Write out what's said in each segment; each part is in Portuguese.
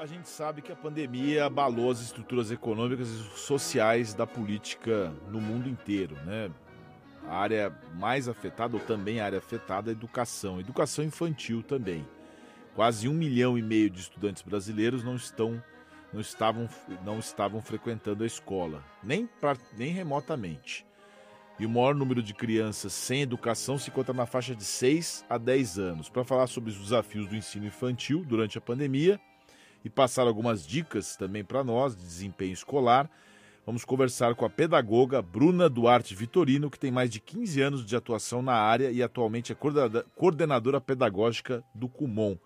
A gente sabe que a pandemia abalou as estruturas econômicas e sociais da política no mundo inteiro, né? A área mais afetada, ou também a área afetada, é a educação. Educação infantil também. Quase um milhão e meio de estudantes brasileiros não estão não estavam, não estavam frequentando a escola, nem, pra, nem remotamente. E o maior número de crianças sem educação se encontra na faixa de 6 a 10 anos. Para falar sobre os desafios do ensino infantil durante a pandemia e passar algumas dicas também para nós de desempenho escolar, vamos conversar com a pedagoga Bruna Duarte Vitorino, que tem mais de 15 anos de atuação na área e atualmente é coordenadora pedagógica do CUMON.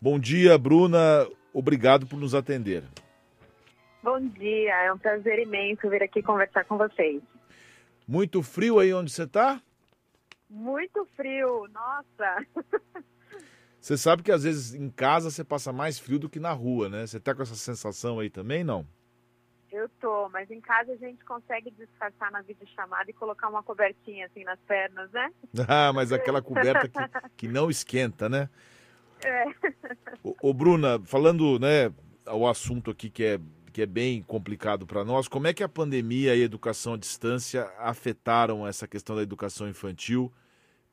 Bom dia, Bruna. Obrigado por nos atender. Bom dia, é um prazer imenso vir aqui conversar com vocês. Muito frio aí onde você está? Muito frio, nossa. Você sabe que às vezes em casa você passa mais frio do que na rua, né? Você tá com essa sensação aí também, não? Eu tô, mas em casa a gente consegue disfarçar na videochamada e colocar uma cobertinha assim nas pernas, né? Ah, mas aquela coberta que, que não esquenta, né? É. Ô, ô, Bruna, falando, né, o assunto aqui que é que é bem complicado para nós. Como é que a pandemia e a educação à distância afetaram essa questão da educação infantil,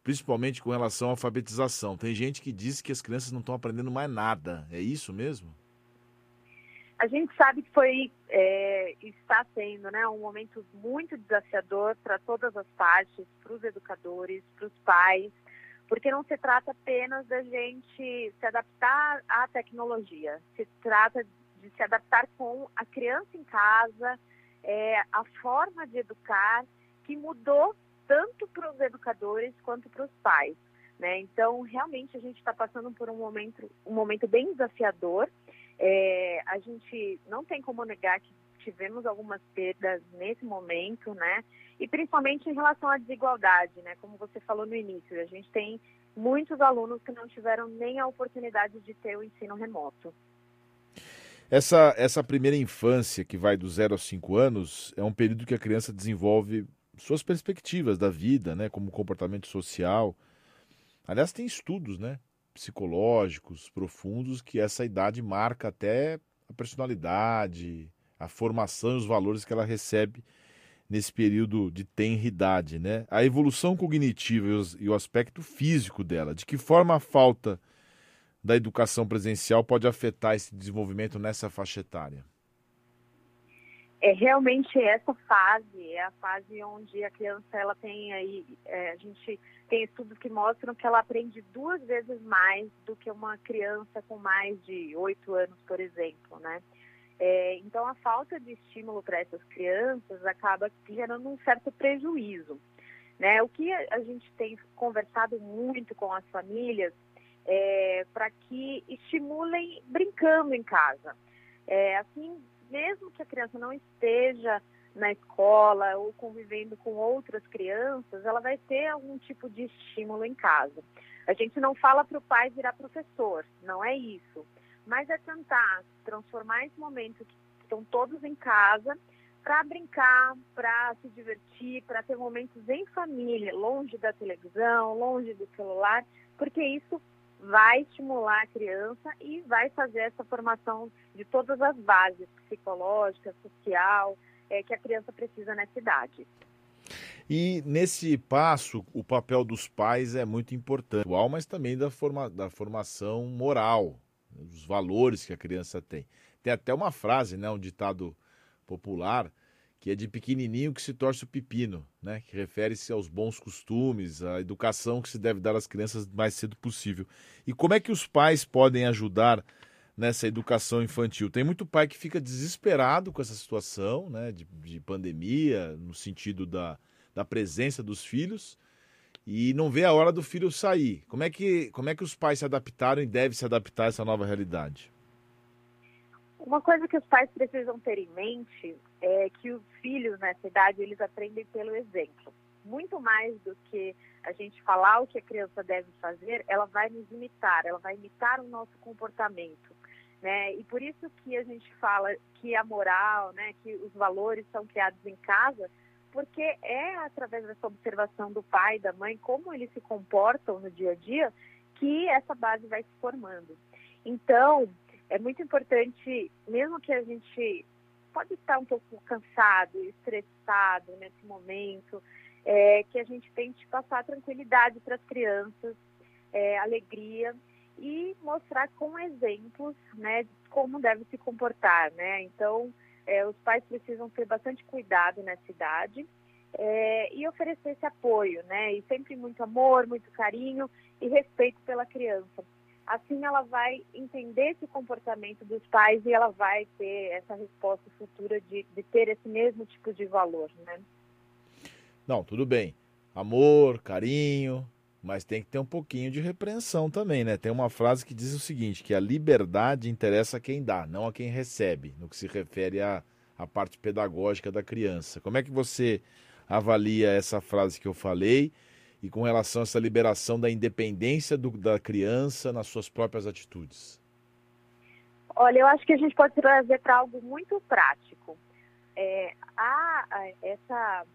principalmente com relação à alfabetização? Tem gente que diz que as crianças não estão aprendendo mais nada. É isso mesmo? A gente sabe que foi é, está sendo né, um momento muito desafiador para todas as partes, para os educadores, para os pais, porque não se trata apenas da gente se adaptar à tecnologia, se trata de se adaptar com a criança em casa, é, a forma de educar que mudou tanto para os educadores quanto para os pais. Né? Então, realmente, a gente está passando por um momento, um momento bem desafiador. É, a gente não tem como negar que tivemos algumas perdas nesse momento, né? E principalmente em relação à desigualdade, né? Como você falou no início, a gente tem muitos alunos que não tiveram nem a oportunidade de ter o ensino remoto. Essa, essa primeira infância, que vai do zero aos cinco anos, é um período que a criança desenvolve suas perspectivas da vida, né, como comportamento social. Aliás, tem estudos né, psicológicos profundos que essa idade marca até a personalidade, a formação e os valores que ela recebe nesse período de tenridade. Né? A evolução cognitiva e, o aspecto físico dela. De que forma a falta da educação presencial pode afetar esse desenvolvimento nessa faixa etária? É realmente essa fase, é a fase onde a criança ela tem aí, é, a gente tem estudos que mostram que ela aprende duas vezes mais do que uma criança com mais de oito anos, por exemplo, né? É, então a falta de estímulo para essas crianças acaba gerando um certo prejuízo, né? O que a gente tem conversado muito com as famílias é, para que estimulem brincando em casa. É, assim, mesmo que a criança não esteja na escola ou convivendo com outras crianças, ela vai ter algum tipo de estímulo em casa. A gente não fala para o pai virar professor, não é isso. Mas é tentar transformar esse momento que estão todos em casa para brincar, para se divertir, para ter momentos em família, longe da televisão, longe do celular, porque isso vai estimular a criança e vai fazer essa formação de todas as bases psicológica, social, é, que a criança precisa nessa idade. E nesse passo, o papel dos pais é muito importante, mas também da, forma, da formação moral, os valores que a criança tem. Tem até uma frase, né, um ditado popular, que é de pequenininho que se torce o pepino, né? Que refere-se aos bons costumes, à educação que se deve dar às crianças o mais cedo possível. E como é que os pais podem ajudar nessa educação infantil? Tem muito pai que fica desesperado com essa situação, né? De, de pandemia, no sentido da, da presença dos filhos e não vê a hora do filho sair. Como é que, como é que os pais se adaptaram e devem se adaptar a essa nova realidade? Uma coisa que os pais precisam ter em mente é que os filhos nessa idade eles aprendem pelo exemplo. Muito mais do que a gente falar o que a criança deve fazer, ela vai nos imitar, ela vai imitar o nosso comportamento. Né? E por isso que a gente fala que a moral, né, que os valores são criados em casa, porque é através dessa observação do pai, da mãe, como eles se comportam no dia a dia, que essa base vai se formando. Então, é muito importante, mesmo que a gente pode estar um pouco cansado, estressado nesse momento, é, que a gente tente passar tranquilidade para as crianças, é, alegria e mostrar com exemplos, né, como deve se comportar, né? Então, é, os pais precisam ter bastante cuidado nessa idade é, e oferecer esse apoio, né? E sempre muito amor, muito carinho e respeito pela criança. Assim, ela vai entender esse comportamento dos pais e ela vai ter essa resposta futura de, de ter esse mesmo tipo de valor, né? Não, tudo bem. Amor, carinho, mas tem que ter um pouquinho de repreensão também, né? Tem uma frase que diz o seguinte, que a liberdade interessa a quem dá, não a quem recebe, no que se refere à, à parte pedagógica da criança. Como é que você avalia essa frase que eu falei e com relação a essa liberação da independência do, da criança nas suas próprias atitudes? Olha, eu acho que a gente pode trazer para algo muito prático. É, a, essa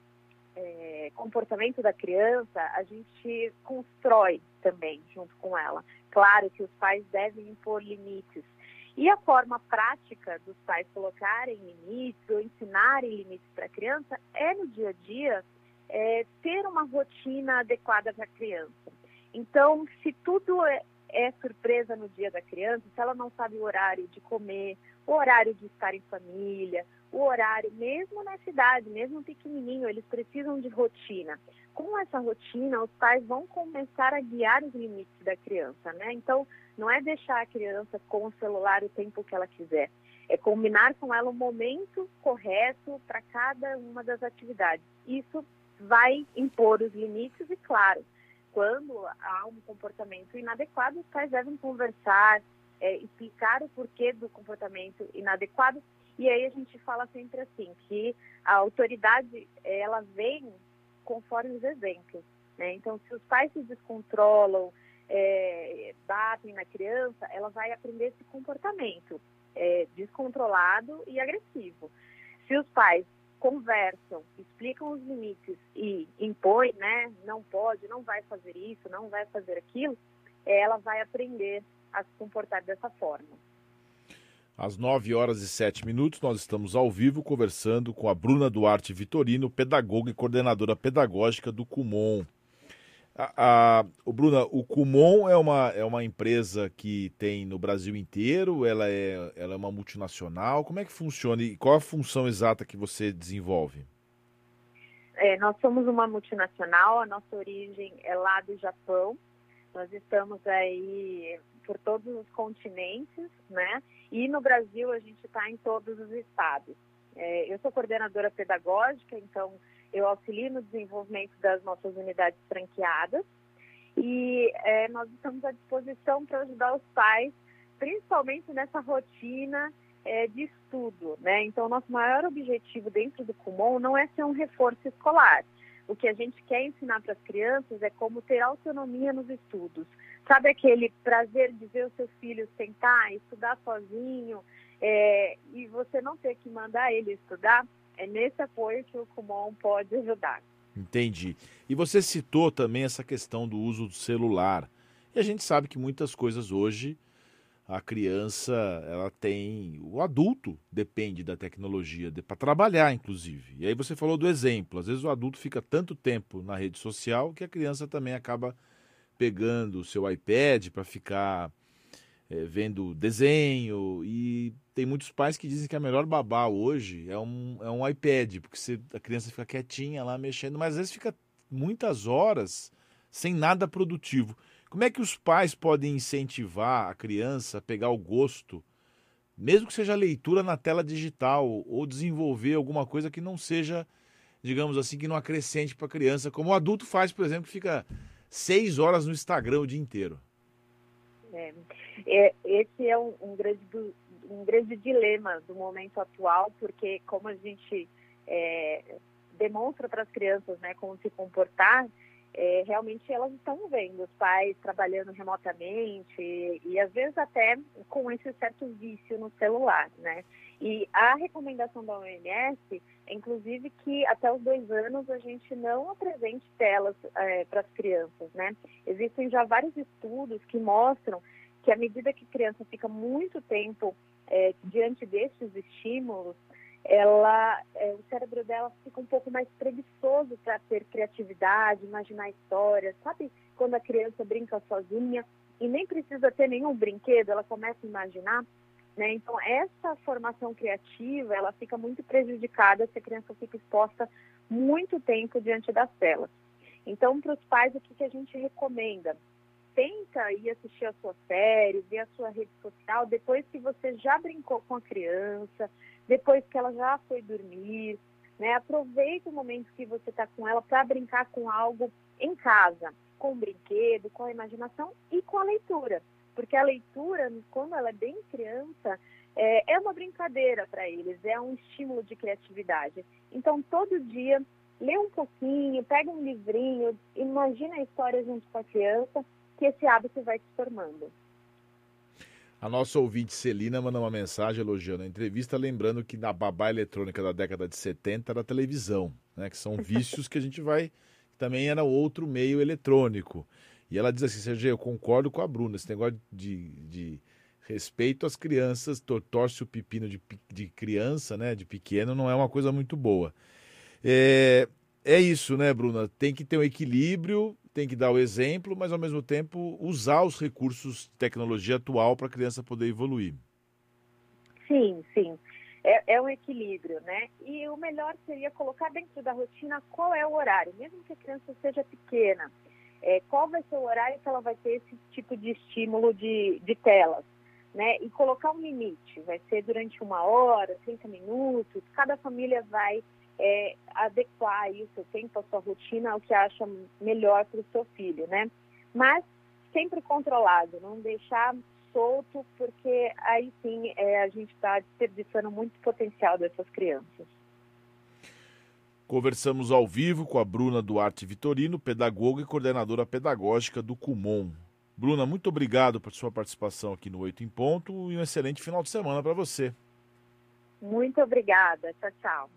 é, comportamento da criança, a gente constrói também junto com ela. Claro que os pais devem impor limites. E a forma prática dos pais colocarem limites ou ensinarem limites para a criança é no dia a dia é, ter uma rotina adequada para a criança. Então, se tudo é, é surpresa no dia da criança, se ela não sabe o horário de comer, o horário de estar em família, o horário, mesmo na cidade, mesmo pequenininho, eles precisam de rotina. Com essa rotina, os pais vão começar a guiar os limites da criança, né? Então, não é deixar a criança com o celular o tempo que ela quiser, é combinar com ela o momento correto para cada uma das atividades. Isso vai impor os limites e, claro, quando há um comportamento inadequado, os pais devem conversar, é, explicar o porquê do comportamento inadequado. E aí a gente fala sempre assim, que a autoridade, ela vem conforme os exemplos. Né? Então, se os pais se descontrolam, é, batem na criança, ela vai aprender esse comportamento é, descontrolado e agressivo. Se os pais conversam, explicam os limites e impõem, né, não pode, não vai fazer isso, não vai fazer aquilo, ela vai aprender a se comportar dessa forma. Às 9 horas e 7 minutos, nós estamos ao vivo conversando com a Bruna Duarte Vitorino, pedagoga e coordenadora pedagógica do Cumon. A, a, o Bruna, o Kumon é uma, é uma empresa que tem no Brasil inteiro, ela é, ela é uma multinacional. Como é que funciona e qual a função exata que você desenvolve? É, nós somos uma multinacional, a nossa origem é lá do Japão. Nós estamos aí por todos os continentes, né? E no Brasil a gente está em todos os estados. É, eu sou coordenadora pedagógica, então eu auxilio no desenvolvimento das nossas unidades franqueadas e é, nós estamos à disposição para ajudar os pais, principalmente nessa rotina é, de estudo, né? Então, nosso maior objetivo dentro do Kumon não é ser um reforço escolar. O que a gente quer ensinar para as crianças é como ter autonomia nos estudos. Sabe aquele prazer de ver o seu filho sentar, estudar sozinho é, e você não ter que mandar ele estudar? É nesse apoio que o Kumon pode ajudar. Entendi. E você citou também essa questão do uso do celular. E a gente sabe que muitas coisas hoje a criança ela tem o adulto depende da tecnologia para trabalhar inclusive e aí você falou do exemplo às vezes o adulto fica tanto tempo na rede social que a criança também acaba pegando o seu iPad para ficar é, vendo desenho e tem muitos pais que dizem que a melhor babá hoje é um, é um iPad, porque você, a criança fica quietinha lá mexendo, mas às vezes fica muitas horas sem nada produtivo. Como é que os pais podem incentivar a criança a pegar o gosto, mesmo que seja leitura na tela digital, ou desenvolver alguma coisa que não seja, digamos assim, que não acrescente para a criança, como o adulto faz, por exemplo, que fica seis horas no Instagram o dia inteiro? É, é, esse é um, um, grande, um grande dilema do momento atual, porque como a gente é, demonstra para as crianças né, como se comportar, é, realmente elas estão vendo os pais trabalhando remotamente e, e, às vezes até com esse certo vício no celular, né? E a recomendação da OMS é, inclusive, que até os dois anos a gente não apresente telas é, para as crianças, né? Existem já vários estudos que mostram que à medida que a criança fica muito tempo é, diante desses estímulos, ela, é, o cérebro dela fica um pouco mais preguiçoso para ter criatividade, imaginar histórias. Sabe quando a criança brinca sozinha e nem precisa ter nenhum brinquedo, ela começa a imaginar? Né? Então, essa formação criativa, ela fica muito prejudicada se a criança fica exposta muito tempo diante das telas. Então, para os pais, o que, que a gente recomenda? Tenta ir assistir a sua série, ver a sua rede social, depois que você já brincou com a criança, depois que ela já foi dormir, né? Aproveita o momento que você está com ela para brincar com algo em casa, com o brinquedo, com a imaginação e com a leitura. Porque a leitura, quando ela é bem criança, é, é uma brincadeira para eles, é um estímulo de criatividade. Então, todo dia, lê um pouquinho, pega um livrinho, imagina a história junto com a criança, que esse hábito vai se formando. A nossa ouvinte Celina manda uma mensagem elogiando a entrevista, lembrando que na babá eletrônica da década de 70 era a televisão, né? Que são vícios que a gente vai. Também era outro meio eletrônico. E ela diz assim: Sergio, eu concordo com a Bruna, esse negócio de, de respeito às crianças, torce o pepino de, de criança, né? De pequeno, não é uma coisa muito boa. É, é isso, né, Bruna? Tem que ter um equilíbrio tem que dar o exemplo, mas ao mesmo tempo usar os recursos de tecnologia atual para a criança poder evoluir. Sim, sim. É, é, um equilíbrio, né? E o melhor seria colocar dentro da rotina qual é o horário, mesmo que a criança seja pequena. É, qual vai ser o horário que ela vai ter esse tipo de estímulo de, de telas, né? E colocar um limite. Vai ser durante uma hora, 30 minutos. Cada família vai é, adequar o seu tempo, a sua rotina ao que acha melhor para o seu filho, né? Mas sempre controlado, não deixar solto, porque aí sim é, a gente está desperdiçando muito potencial dessas crianças. Conversamos ao vivo com a Bruna Duarte Vitorino, pedagoga e coordenadora pedagógica do CUMON. Bruna, muito obrigado por sua participação aqui no Oito em Ponto e um excelente final de semana para você. Muito obrigada. Tchau, tchau.